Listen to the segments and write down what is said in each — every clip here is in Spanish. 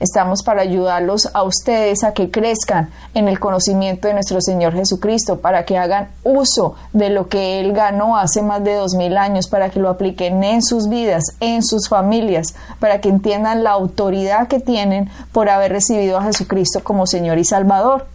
Estamos para ayudarlos a ustedes a que crezcan en el conocimiento de nuestro Señor Jesucristo, para que hagan uso de lo que Él ganó hace más de dos mil años, para que lo apliquen en sus vidas, en sus familias, para que entiendan la autoridad que tienen por haber recibido a Jesucristo como Señor y Salvador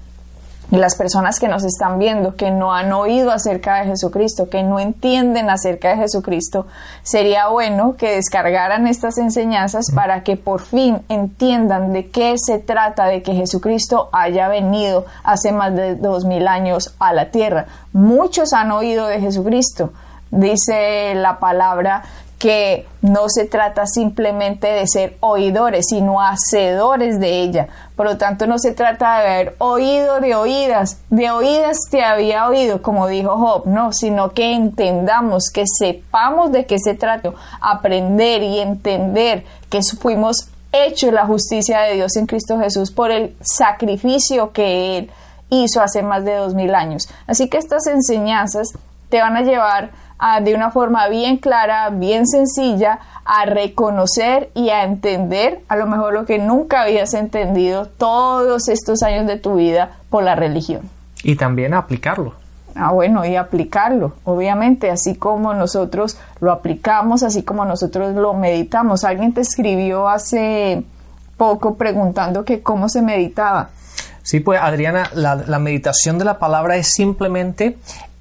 y las personas que nos están viendo, que no han oído acerca de Jesucristo, que no entienden acerca de Jesucristo, sería bueno que descargaran estas enseñanzas para que por fin entiendan de qué se trata de que Jesucristo haya venido hace más de dos mil años a la tierra. Muchos han oído de Jesucristo. Dice la palabra que no se trata simplemente de ser oidores, sino hacedores de ella. Por lo tanto, no se trata de haber oído de oídas, de oídas te había oído, como dijo Job, no, sino que entendamos, que sepamos de qué se trata, aprender y entender que fuimos hechos la justicia de Dios en Cristo Jesús por el sacrificio que Él hizo hace más de dos mil años. Así que estas enseñanzas te van a llevar de una forma bien clara, bien sencilla, a reconocer y a entender a lo mejor lo que nunca habías entendido todos estos años de tu vida por la religión. Y también a aplicarlo. Ah, bueno, y aplicarlo, obviamente, así como nosotros lo aplicamos, así como nosotros lo meditamos. Alguien te escribió hace poco preguntando que cómo se meditaba. Sí, pues Adriana, la, la meditación de la palabra es simplemente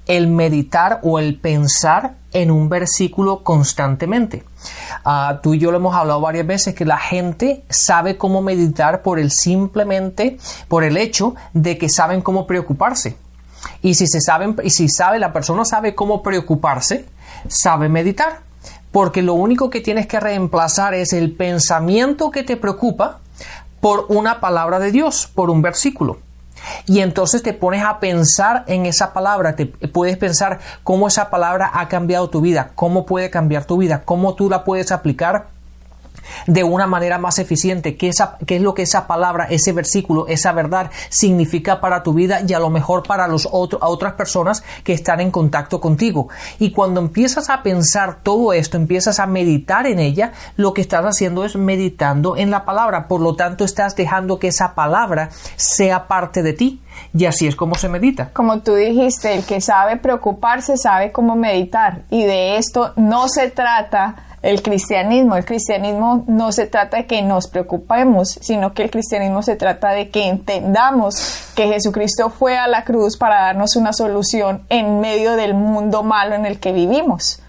el meditar o el pensar en un versículo constantemente. Ah, tú y yo lo hemos hablado varias veces que la gente sabe cómo meditar por el simplemente por el hecho de que saben cómo preocuparse. Y si se saben y si sabe la persona sabe cómo preocuparse, sabe meditar, porque lo único que tienes que reemplazar es el pensamiento que te preocupa por una palabra de Dios, por un versículo. Y entonces te pones a pensar en esa palabra, te puedes pensar cómo esa palabra ha cambiado tu vida, cómo puede cambiar tu vida, cómo tú la puedes aplicar de una manera más eficiente, qué, es lo que esa palabra, ese versículo, esa verdad significa para tu vida y a lo mejor para los otras personas que están en contacto contigo. Y cuando empiezas a pensar todo esto, empiezas a meditar en ella, lo que estás haciendo es meditando en la palabra. Por lo tanto, estás dejando que esa palabra sea parte de ti. Y así es como se medita. Como tú dijiste, el que sabe preocuparse sabe cómo meditar. Y de esto no se trata el cristianismo. El cristianismo no se trata de que nos preocupemos, sino que el cristianismo se trata de que entendamos que Jesucristo fue a la cruz para darnos una solución en medio del mundo malo en el que vivimos.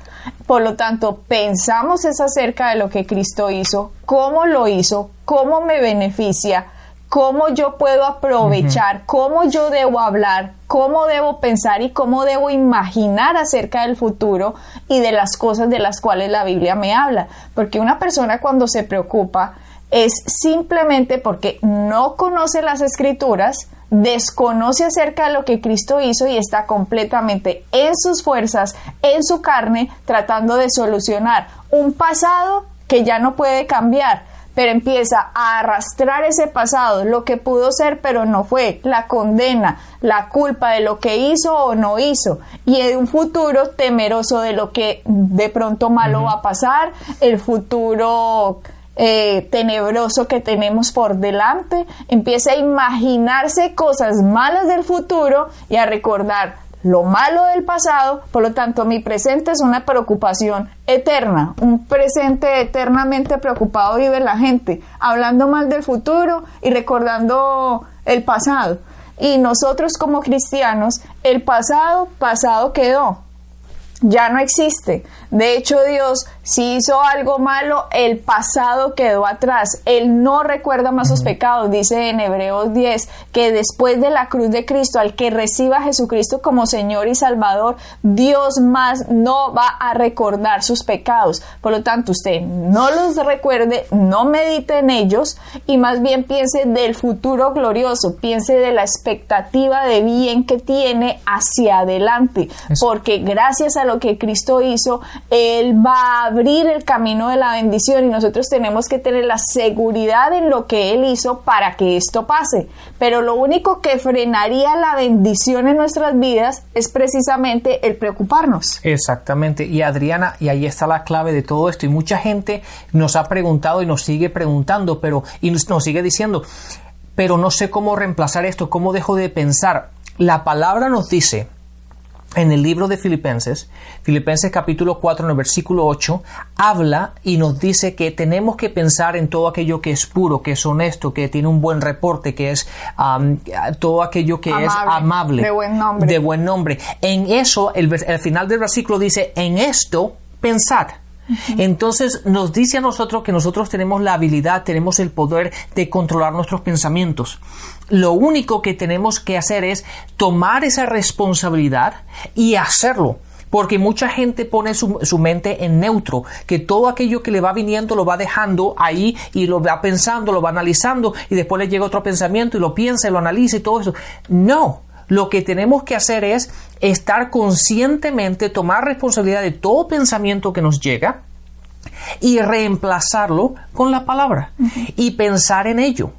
Por lo tanto, pensamos es acerca de lo que Cristo hizo, cómo lo hizo, cómo me beneficia, cómo yo puedo aprovechar, cómo yo debo hablar, cómo debo pensar y cómo debo imaginar acerca del futuro y de las cosas de las cuales la Biblia me habla. Porque una persona cuando se preocupa es simplemente porque no conoce las escrituras, desconoce acerca de lo que Cristo hizo y está completamente en sus fuerzas, en su carne, tratando de solucionar un pasado que ya no puede cambiar pero empieza a arrastrar ese pasado, lo que pudo ser pero no fue, la condena, la culpa de lo que hizo o no hizo, y en un futuro temeroso de lo que de pronto malo va a pasar, el futuro eh, tenebroso que tenemos por delante, empieza a imaginarse cosas malas del futuro y a recordar lo malo del pasado, por lo tanto mi presente es una preocupación eterna, un presente eternamente preocupado vive la gente, hablando mal del futuro y recordando el pasado. Y nosotros como cristianos, el pasado, pasado quedó. ya no existe. De hecho, Dios, si hizo algo malo, el pasado quedó atrás. Él no recuerda más sus pecados. Dice en Hebreos 10 que después de la cruz de Cristo, al que reciba a Jesucristo como Señor y Salvador, Dios más no va a recordar sus pecados. Por lo tanto, usted no los recuerde, no medite en ellos y más bien piense del futuro glorioso, piense de la expectativa de bien que tiene hacia adelante. Porque gracias a lo que Cristo hizo, Él va a abrir el camino de la bendición y nosotros tenemos que tener la seguridad en lo que Él hizo para que esto pase. Pero lo único que frenaría la bendición en nuestras vidas es precisamente el preocuparnos. Exactamente. Y Adriana, y ahí está la clave de todo esto. Y mucha gente nos ha preguntado y nos sigue preguntando, pero y nos sigue diciendo, pero no sé cómo reemplazar esto, cómo dejo de pensar. La palabra nos dice en el libro de Filipenses, Filipenses capítulo 4 en el versículo 8, habla y nos dice que tenemos que pensar en todo aquello que es puro, que es honesto, que tiene un buen reporte, que es todo aquello que es amable, de buen nombre. De buen nombre. En eso, el, el final del versículo dice, en esto pensad. Entonces nos dice a nosotros que nosotros tenemos la habilidad, tenemos el poder de controlar nuestros pensamientos. Lo único que tenemos que hacer es tomar esa responsabilidad y hacerlo porque mucha gente pone su, mente en neutro, que todo aquello que le va viniendo lo va dejando ahí y lo va pensando, lo va analizando y después le llega otro pensamiento y lo piensa y lo analiza y todo eso. No, lo que tenemos que hacer es estar conscientemente, tomar responsabilidad de todo pensamiento que nos llega y reemplazarlo con la palabra y pensar en ello.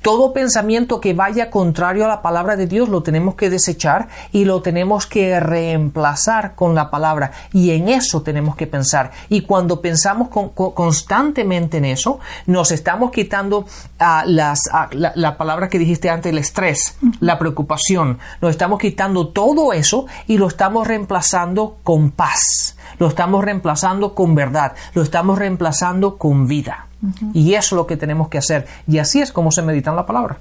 Todo pensamiento que vaya contrario a la palabra de Dios lo tenemos que desechar y lo tenemos que reemplazar con la palabra. Y en eso tenemos que pensar. Y cuando pensamos constantemente en eso, nos estamos quitando ah, las, ah, la, palabra que dijiste antes, el estrés, la preocupación. Nos estamos quitando todo eso y lo estamos reemplazando con paz. Lo estamos reemplazando con verdad. Lo estamos reemplazando con vida. Y eso es lo que tenemos que hacer. Y así es como se medita en la palabra.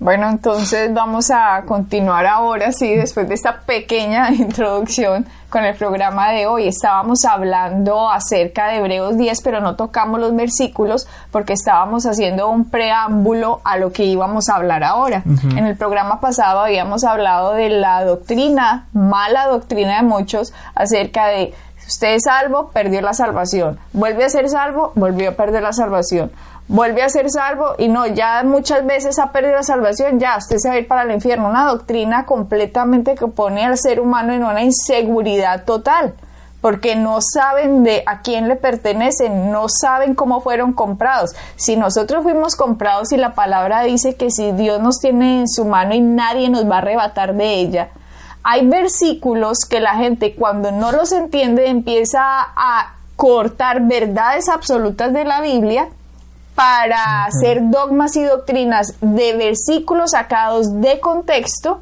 Bueno, entonces vamos a continuar ahora, sí, después de esta pequeña introducción con el programa de hoy. Estábamos hablando acerca de Hebreos 10, pero no tocamos los versículos porque estábamos haciendo un preámbulo a lo que íbamos a hablar ahora. En el programa pasado habíamos hablado de la doctrina, mala doctrina de muchos, acerca de Usted es salvo, perdió la salvación. Vuelve a ser salvo, volvió a perder la salvación. Vuelve a ser salvo y no, ya muchas veces ha perdido la salvación, ya usted se va a ir para el infierno. Una doctrina completamente que pone al ser humano en una inseguridad total porque no saben de a quién le pertenecen, no saben cómo fueron comprados. Si nosotros fuimos comprados y la palabra dice que si Dios nos tiene en su mano y nadie nos va a arrebatar de ella, hay versículos que la gente cuando no los entiende empieza a cortar verdades absolutas de la Biblia para hacer dogmas y doctrinas de versículos sacados de contexto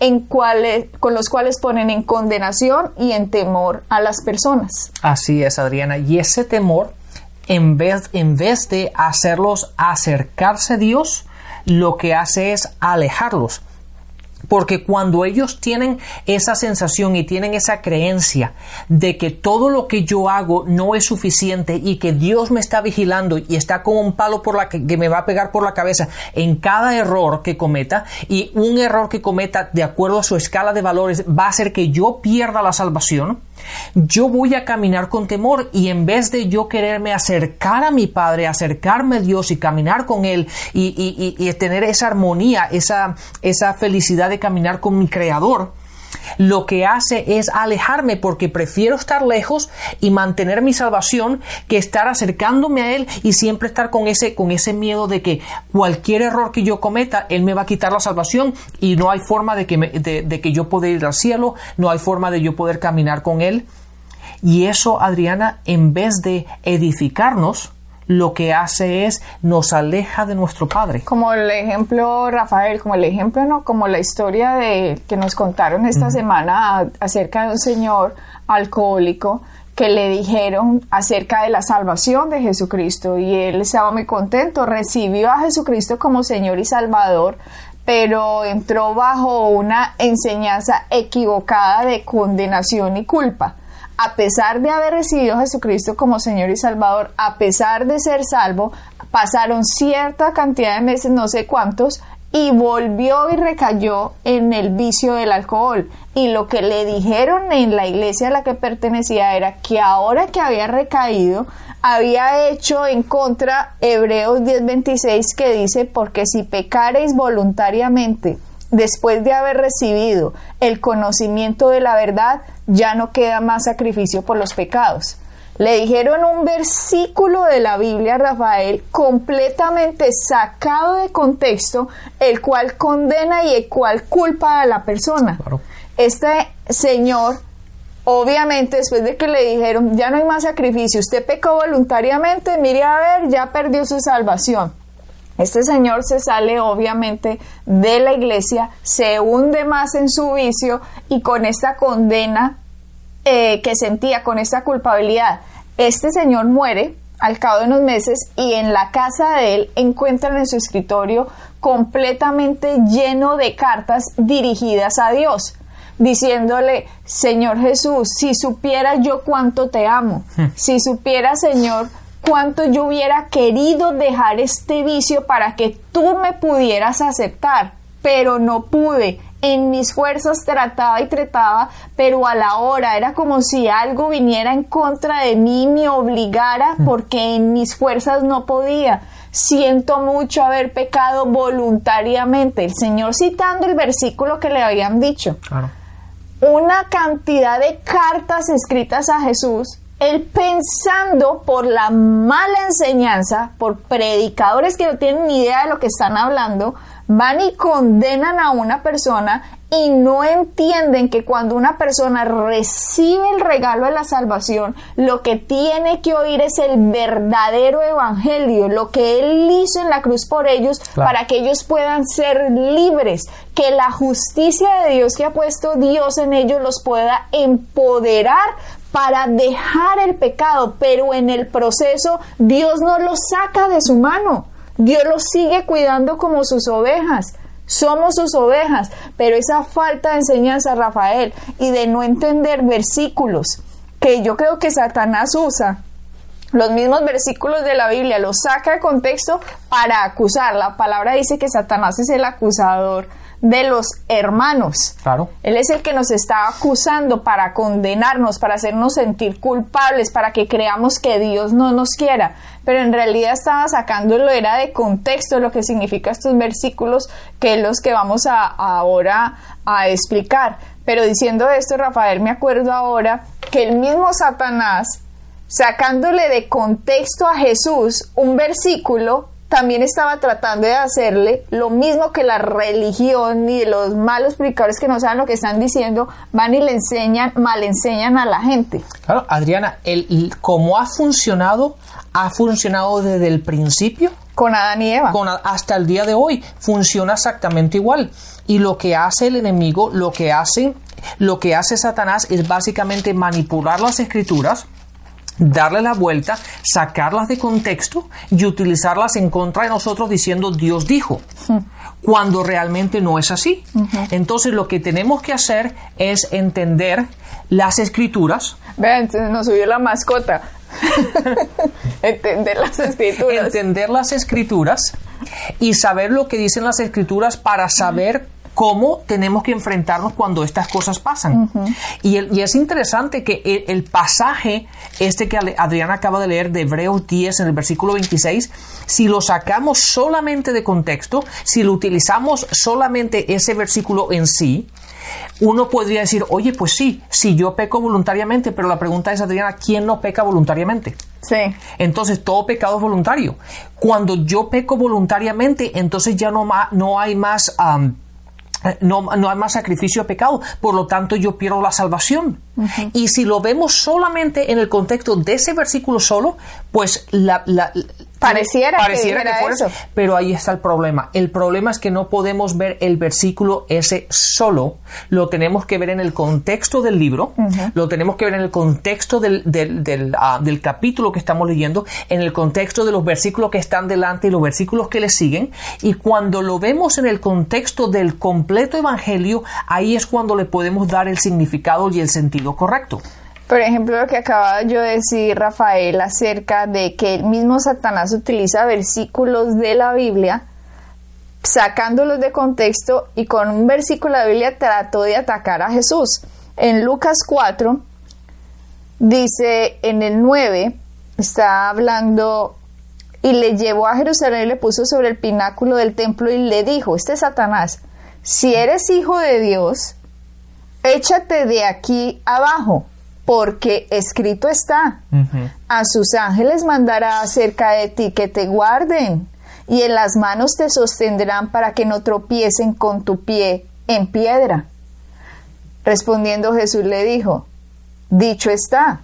en cuales, con los cuales ponen en condenación y en temor a las personas. Así es, Adriana. Y ese temor, en vez, en vez de hacerlos acercarse a Dios, lo que hace es alejarlos. Porque cuando ellos tienen esa sensación y tienen esa creencia de que todo lo que yo hago no es suficiente y que Dios me está vigilando y está con un palo por la que, que, me va a pegar por la cabeza en cada error que cometa y un error que cometa de acuerdo a su escala de valores va a hacer que yo pierda la salvación, yo voy a caminar con temor y en vez de yo quererme acercar a mi Padre, acercarme a Dios y caminar con Él y, y, tener esa armonía, esa, esa felicidad de caminar con mi Creador, lo que hace es alejarme porque prefiero estar lejos y mantener mi salvación que estar acercándome a Él y siempre estar con ese, con ese miedo de que cualquier error que yo cometa, Él me va a quitar la salvación y no hay forma de que, de que yo pueda ir al cielo, no hay forma de yo poder caminar con Él. Y eso, Adriana, en vez de edificarnos, lo que hace es nos aleja de nuestro Padre. Como el ejemplo, Rafael, como el ejemplo, no, como la historia de que nos contaron esta semana acerca de un señor alcohólico que le dijeron acerca de la salvación de Jesucristo y él estaba muy contento, recibió a Jesucristo como Señor y Salvador, pero entró bajo una enseñanza equivocada de condenación y culpa a pesar de haber recibido a Jesucristo como Señor y Salvador, a pesar de ser salvo, pasaron cierta cantidad de meses, no sé cuántos, y volvió y recayó en el vicio del alcohol. Y lo que le dijeron en la iglesia a la que pertenecía era que ahora que había recaído, había hecho en contra Hebreos 10:26 que dice, porque si pecareis voluntariamente después de haber recibido el conocimiento de la verdad, ya no queda más sacrificio por los pecados. Le dijeron un versículo de la Biblia a Rafael completamente sacado de contexto, el cual condena y el cual culpa a la persona. Este señor, obviamente, después de que le dijeron, ya no hay más sacrificio, usted pecó voluntariamente, mire a ver, ya perdió su salvación. Este señor se sale obviamente de la iglesia, se hunde más en su vicio y con esta condena eh, que sentía, con esta culpabilidad, este señor muere al cabo de unos meses y en la casa de él encuentran en su escritorio completamente lleno de cartas dirigidas a Dios, diciéndole, Señor Jesús, si supiera yo cuánto te amo, hmm. si supiera, Señor, cuánto yo hubiera querido dejar este vicio para que tú me pudieras aceptar, pero no pude. En mis fuerzas trataba y trataba, pero a la hora era como si algo viniera en contra de mí y me obligara mm. porque en mis fuerzas no podía. Siento mucho haber pecado voluntariamente. El Señor citando el versículo que le habían dicho. Una cantidad de cartas escritas a Jesús él pensando por la mala enseñanza, por predicadores que no tienen ni idea de lo que están hablando, van y condenan a una persona y no entienden que cuando una persona recibe el regalo de la salvación, lo que tiene que oír es el verdadero evangelio, lo que Él hizo en la cruz por ellos, para que ellos puedan ser libres, que la justicia de Dios que ha puesto Dios en ellos los pueda empoderar para dejar el pecado, pero en el proceso Dios no los saca de su mano. Dios los sigue cuidando como sus ovejas. Somos sus ovejas, pero esa falta de enseñanza, Rafael, y de no entender versículos que yo creo que Satanás usa, los mismos versículos de la Biblia, los saca de contexto para acusar. La palabra dice que Satanás es el acusador de los hermanos. Claro. Él es el que nos está acusando para condenarnos, para hacernos sentir culpables, para que creamos que Dios no nos quiera. Pero en realidad estaba sacándolo, era de contexto lo que significa estos versículos, que es los que vamos a, ahora a explicar. Pero diciendo esto, Rafael, me acuerdo ahora que el mismo Satanás, sacándole de contexto a Jesús un versículo, también estaba tratando de hacerle lo mismo que la religión y los malos predicadores que no saben lo que están diciendo, van y le enseñan, mal enseñan a la gente. Claro, Adriana, el, cómo ha funcionado, ha funcionado desde el principio. Con Adán y Eva. Con, hasta el día de hoy. Funciona exactamente igual. Y lo que hace el enemigo, lo que hace, lo que hace Satanás es básicamente manipular las escrituras darle la vuelta, sacarlas de contexto y utilizarlas en contra de nosotros diciendo Dios dijo, cuando realmente no es así. Entonces lo que tenemos que hacer es entender las escrituras. Vean, nos subió la mascota. entender las escrituras. Entender las escrituras y saber lo que dicen las escrituras para saber cómo tenemos que enfrentarnos cuando estas cosas pasan. y, es interesante que el, pasaje, este que Adriana acaba de leer de Hebreos 10 en el versículo 26, si lo sacamos solamente de contexto, si lo utilizamos solamente ese versículo en sí, uno podría decir, oye, pues sí, si yo peco voluntariamente, pero la pregunta es, Adriana, ¿quién no peca voluntariamente? Sí. Entonces, todo pecado es voluntario. Cuando yo peco voluntariamente, entonces ya no, no hay más... no, no, hay más sacrificio de pecado, por lo tanto yo pierdo la salvación. Y si lo vemos solamente en el contexto de ese versículo solo, pues la, Pareciera, que, fuera eso. Pero ahí está el problema. El problema es que no podemos ver el versículo ese solo. Lo tenemos que ver en el contexto del libro, lo tenemos que ver en el contexto del, del, ah, del, capítulo que estamos leyendo, en el contexto de los versículos que están delante y los versículos que le siguen. Y cuando lo vemos en el contexto del completo evangelio, ahí es cuando le podemos dar el significado y el sentido correcto. Por ejemplo, lo que acaba yo de decir Rafael acerca de que el mismo Satanás utiliza versículos de la Biblia, sacándolos de contexto y con un versículo de la Biblia trató de atacar a Jesús. En Lucas 4 dice en el 9, está hablando y le llevó a Jerusalén y le puso sobre el pináculo del templo y le dijo, este es Satanás, si eres hijo de Dios, échate de aquí abajo porque escrito está, a sus ángeles mandará acerca de ti que te guarden, y en las manos te sostendrán para que no tropiecen con tu pie en piedra. Respondiendo Jesús le dijo, dicho está,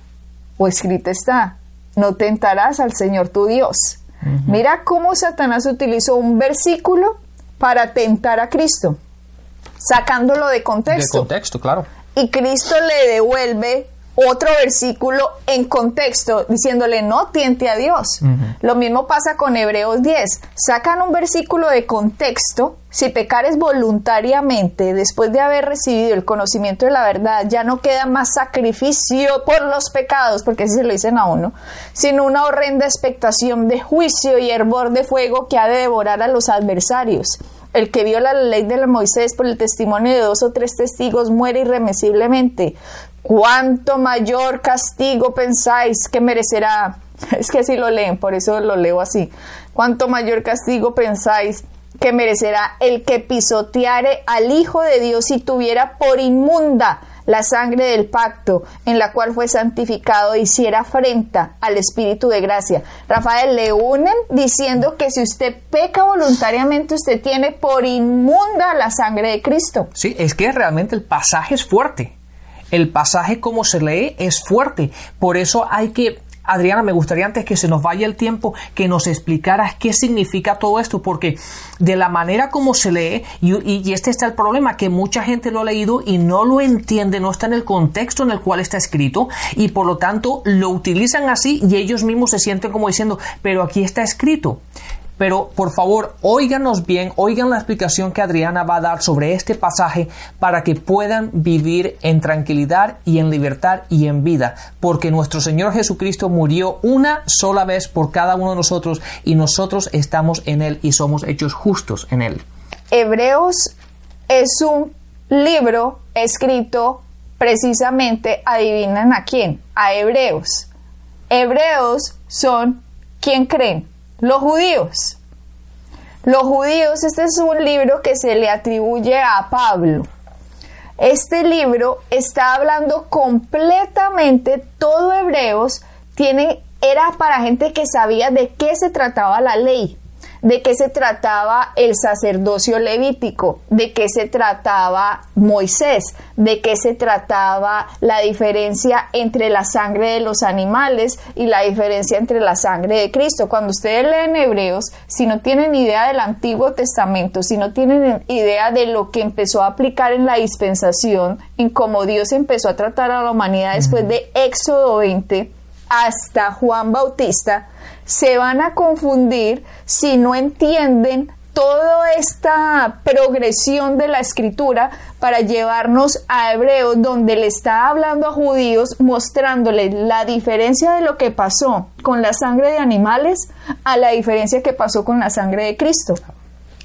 o escrito está, no tentarás al Señor tu Dios. Mira cómo Satanás utilizó un versículo para tentar a Cristo, sacándolo de contexto. De contexto, claro. Y Cristo le devuelve otro versículo en contexto diciéndole no tiente a Dios. Lo mismo pasa con Hebreos 10. Sacan un versículo de contexto. Si pecares voluntariamente después de haber recibido el conocimiento de la verdad, ya no queda más sacrificio por los pecados, porque así se lo dicen a uno, sino una horrenda expectación de juicio y hervor de fuego que ha de devorar a los adversarios. El que viola la ley de Moisés por el testimonio de dos o tres testigos muere irremisiblemente. ¿Cuánto mayor castigo pensáis que merecerá? Es que así lo leen, por eso lo leo así. ¿Cuánto mayor castigo pensáis que merecerá el que pisoteare al Hijo de Dios y tuviera por inmunda la sangre del pacto en la cual fue santificado hiciera afrenta al Espíritu de gracia. Rafael, le unen diciendo que si usted peca voluntariamente, usted tiene por inmunda la sangre de Cristo. Sí, es que realmente el pasaje es fuerte el pasaje como se lee es fuerte. Por eso hay que Adriana, me gustaría antes que se nos vaya el tiempo que nos explicaras qué significa todo esto, porque de la manera como se lee, y, este está el problema, que mucha gente lo ha leído y no lo entiende, no está en el contexto en el cual está escrito, y por lo tanto lo utilizan así y ellos mismos se sienten como diciendo, pero aquí está escrito. Pero por favor, óiganos bien, oigan la explicación que Adriana va a dar sobre este pasaje para que puedan vivir en tranquilidad y en libertad y en vida, porque nuestro Señor Jesucristo murió una sola vez por cada uno de nosotros y nosotros estamos en Él y somos hechos justos en Él. Hebreos es un libro escrito precisamente, adivinan a quién, a hebreos. Hebreos son, ¿quién creen? Los judíos. Los judíos, este es un libro que se le atribuye a Pablo. Este libro está hablando completamente, todo Hebreos tiene, era para gente que sabía de qué se trataba la ley de qué se trataba el sacerdocio levítico, de qué se trataba Moisés, de qué se trataba la diferencia entre la sangre de los animales y la diferencia entre la sangre de Cristo. Cuando ustedes leen Hebreos, si no tienen idea del Antiguo Testamento, si no tienen idea de lo que empezó a aplicar en la dispensación, en cómo Dios empezó a tratar a la humanidad después de Éxodo 20 hasta Juan Bautista, se van a confundir si no entienden toda esta progresión de la escritura para llevarnos a Hebreos, donde le está hablando a judíos, mostrándoles la diferencia de lo que pasó con la sangre de animales a la diferencia que pasó con la sangre de Cristo.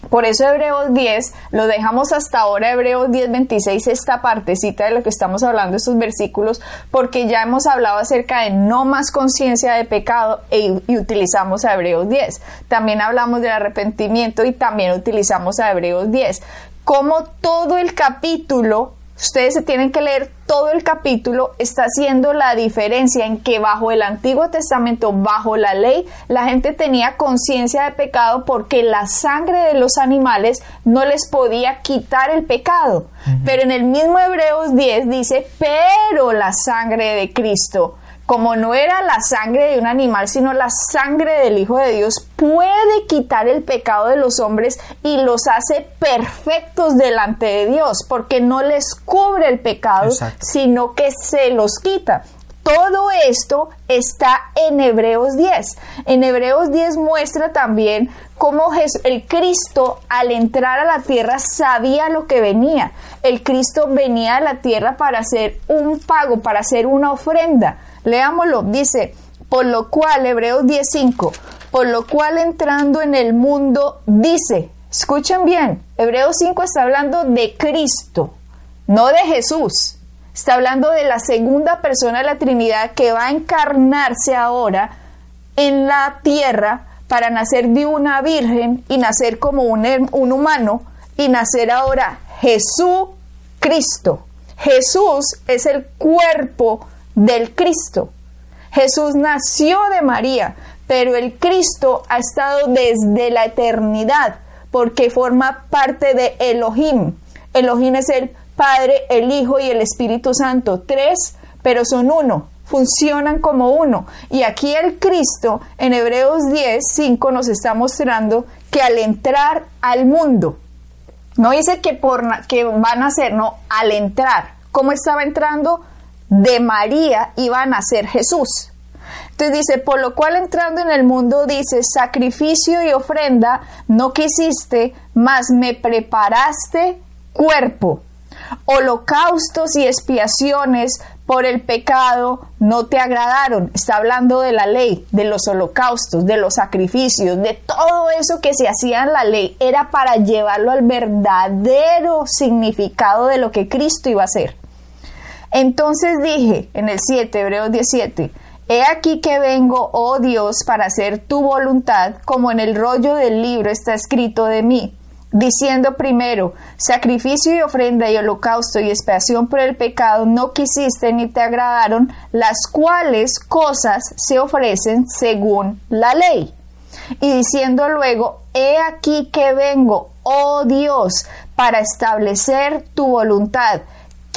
Por eso Hebreos 10, lo dejamos hasta ahora, Hebreos 10, 26, esta partecita de lo que estamos hablando, estos versículos, porque ya hemos hablado acerca de no más conciencia de pecado e, y utilizamos a Hebreos 10. También hablamos del arrepentimiento y también utilizamos a Hebreos 10. Como todo el capítulo Ustedes se tienen que leer todo el capítulo, está haciendo la diferencia en que bajo el Antiguo Testamento, bajo la ley, la gente tenía conciencia de pecado porque la sangre de los animales no les podía quitar el pecado. Pero en el mismo Hebreos 10 dice, pero la sangre de Cristo como no era la sangre de un animal, sino la sangre del Hijo de Dios, puede quitar el pecado de los hombres y los hace perfectos delante de Dios, porque no les cubre el pecado, sino que se los quita todo esto está en Hebreos 10. En Hebreos 10 muestra también cómo el Cristo al entrar a la tierra sabía lo que venía. El Cristo venía a la tierra para hacer un pago, para hacer una ofrenda. Leámoslo, dice, por lo cual, Hebreos 10.5, por lo cual entrando en el mundo dice, escuchen bien, Hebreos 5 está hablando de Cristo, no de Jesús. Está hablando de la segunda persona de la Trinidad que va a encarnarse ahora en la tierra para nacer de una virgen y nacer como un, un humano y nacer ahora Jesús Cristo. Jesús es el cuerpo del Cristo. Jesús nació de María, pero el Cristo ha estado desde la eternidad porque forma parte de Elohim. Elohim es el Padre, el Hijo y el Espíritu Santo, tres, pero son uno, funcionan como uno. Y aquí el Cristo en Hebreos 10, 5 nos está mostrando que al entrar al mundo, no dice que, por, que van a ser, no, al entrar, ¿cómo estaba entrando? De María iba a nacer Jesús. Entonces dice, por lo cual entrando en el mundo dice, sacrificio y ofrenda no quisiste, mas me preparaste cuerpo holocaustos y expiaciones por el pecado no te agradaron. Está hablando de la ley, de los holocaustos, de los sacrificios, de todo eso que se hacía en la ley. Era para llevarlo al verdadero significado de lo que Cristo iba a hacer. Entonces dije en el 7, Hebreos 17, He aquí que vengo, oh Dios, para hacer tu voluntad, como en el rollo del libro está escrito de mí diciendo primero, sacrificio y ofrenda y holocausto y expiación por el pecado no quisiste ni te agradaron, las cuales cosas se ofrecen según la ley. Y diciendo luego, he aquí que vengo, oh Dios, para establecer tu voluntad.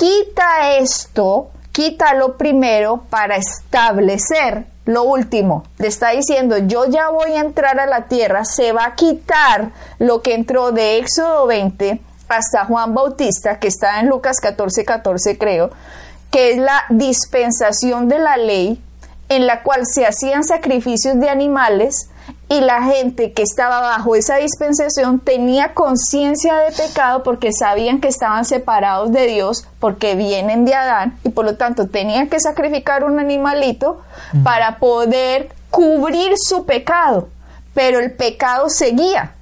Quita esto, quítalo primero para establecer lo último, le está diciendo, yo ya voy a entrar a la tierra, se va a quitar lo que entró de Éxodo 20 hasta Juan Bautista, que está en Lucas 14, 14 creo, que es la dispensación de la ley en la cual se hacían sacrificios de animales y la gente que estaba bajo esa dispensación tenía conciencia de pecado porque sabían que estaban separados de Dios porque vienen de Adán y por lo tanto tenían que sacrificar un animalito para poder cubrir su pecado, pero el pecado seguía.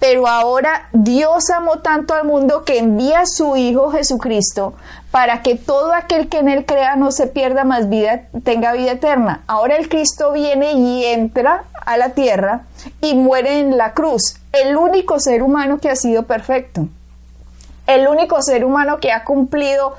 Pero ahora Dios amó tanto al mundo que envía a su Hijo Jesucristo para que todo aquel que en él crea no se pierda más vida, tenga vida eterna. Ahora el Cristo viene y entra a la tierra y muere en la cruz. El único ser humano que ha sido perfecto. El único ser humano que ha cumplido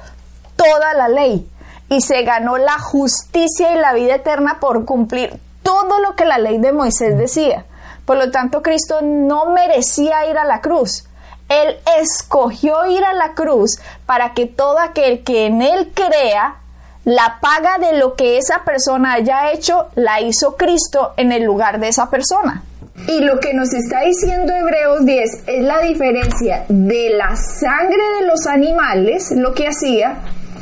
toda la ley y se ganó la justicia y la vida eterna por cumplir todo lo que la ley de Moisés decía. Por lo tanto, Cristo no merecía ir a la cruz. Él escogió ir a la cruz para que todo aquel que en Él crea, la paga de lo que esa persona haya hecho, la hizo Cristo en el lugar de esa persona. Y lo que nos está diciendo Hebreos 10 es la diferencia de la sangre de los animales, lo que hacía,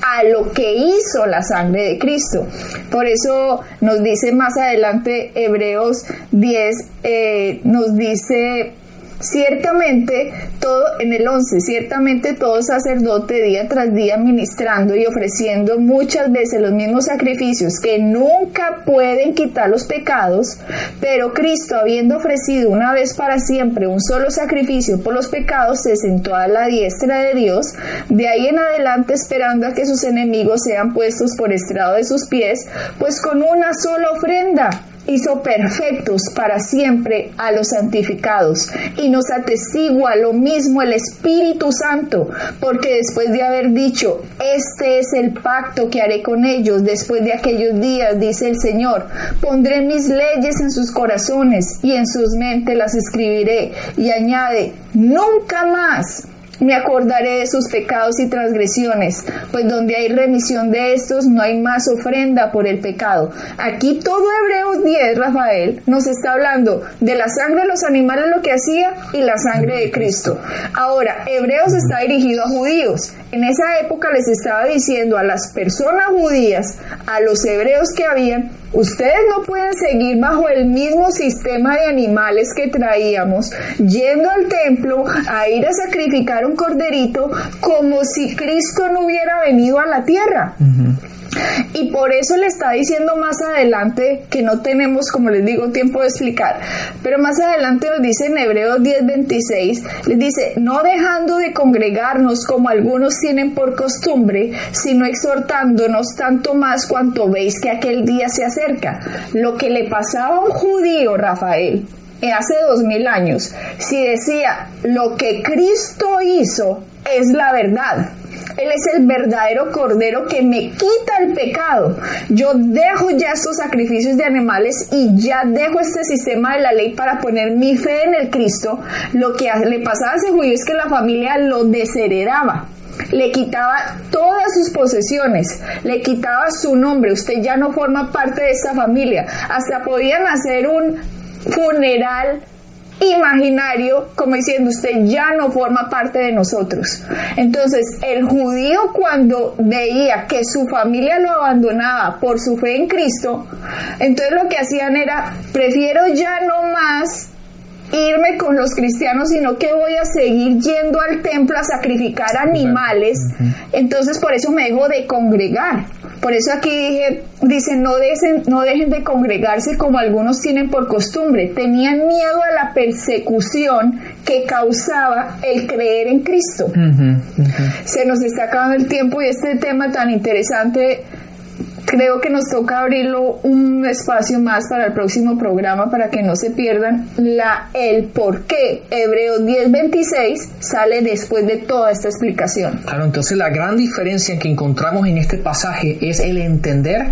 a lo que hizo la sangre de Cristo. Por eso nos dice más adelante Hebreos 10, eh, nos dice Ciertamente, todo, en el 11, ciertamente todo sacerdote día tras día ministrando y ofreciendo muchas veces los mismos sacrificios que nunca pueden quitar los pecados, pero Cristo, habiendo ofrecido una vez para siempre un solo sacrificio por los pecados, se sentó a la diestra de Dios, de ahí en adelante esperando a que sus enemigos sean puestos por estrado de sus pies, pues con una sola ofrenda hizo perfectos para siempre a los santificados y nos atestigua lo mismo el Espíritu Santo, porque después de haber dicho, este es el pacto que haré con ellos después de aquellos días, dice el Señor, pondré mis leyes en sus corazones y en sus mentes las escribiré y añade, nunca más me acordaré de sus pecados y transgresiones, pues donde hay remisión de estos no hay más ofrenda por el pecado. Aquí todo Hebreos 10, Rafael, nos está hablando de la sangre de los animales, lo que hacía, y la sangre de Cristo. Ahora, Hebreos está dirigido a judíos. En esa época les estaba diciendo a las personas judías, a los hebreos que habían, Ustedes no pueden seguir bajo el mismo sistema de animales que traíamos, yendo al templo a ir a sacrificar un corderito como si Cristo no hubiera venido a la tierra. Y por eso le está diciendo más adelante, que no tenemos, como les digo, tiempo de explicar, pero más adelante nos dice en Hebreos 10:26, les dice, no dejando de congregarnos como algunos tienen por costumbre, sino exhortándonos tanto más cuanto veis que aquel día se acerca. Lo que le pasaba a un judío, Rafael, eh, hace dos mil años, si decía, lo que Cristo hizo es la verdad él es el verdadero cordero que me quita el pecado. Yo dejo ya estos sacrificios de animales y ya dejo este sistema de la ley para poner mi fe en el Cristo. Lo que le pasaba a ese judío es que la familia lo desheredaba le quitaba todas sus posesiones, le quitaba su nombre, usted ya no forma parte de esa familia, hasta podían hacer un funeral imaginario, como diciendo usted ya no forma parte de nosotros. Entonces, el judío cuando veía que su familia lo abandonaba por su fe en Cristo, entonces lo que hacían era, prefiero ya no más irme con los cristianos, sino que voy a seguir yendo al templo a sacrificar animales. Entonces por eso me dejo de congregar. Por eso aquí dije, dice, no dejen, no dejen de congregarse como algunos tienen por costumbre. Tenían miedo a la persecución que causaba el creer en Cristo. Se nos está acabando el tiempo y este tema tan interesante creo que nos toca abrirlo un espacio más para el próximo programa para que no se pierdan la el por qué Hebreos 10:26 sale después de toda esta explicación. Claro, entonces la gran diferencia que encontramos en este pasaje es el entender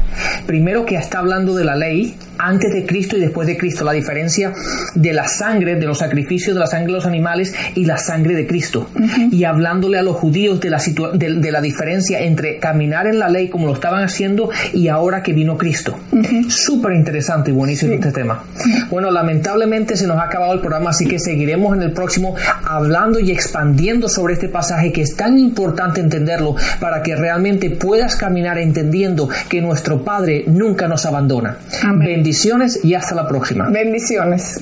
primero que está hablando de la ley antes de Cristo y después de Cristo, la diferencia de la sangre, de los sacrificios de la sangre de los animales y la sangre de Cristo. Y hablándole a los judíos de la, de, la diferencia entre caminar en la ley como lo estaban haciendo y ahora que vino Cristo. Súper interesante y buenísimo este tema. Bueno, lamentablemente se nos ha acabado el programa, así que seguiremos en el próximo hablando y expandiendo sobre este pasaje que es tan importante entenderlo para que realmente puedas caminar entendiendo que nuestro Padre nunca nos abandona. Amén. Bendiciones y hasta la próxima. Bendiciones.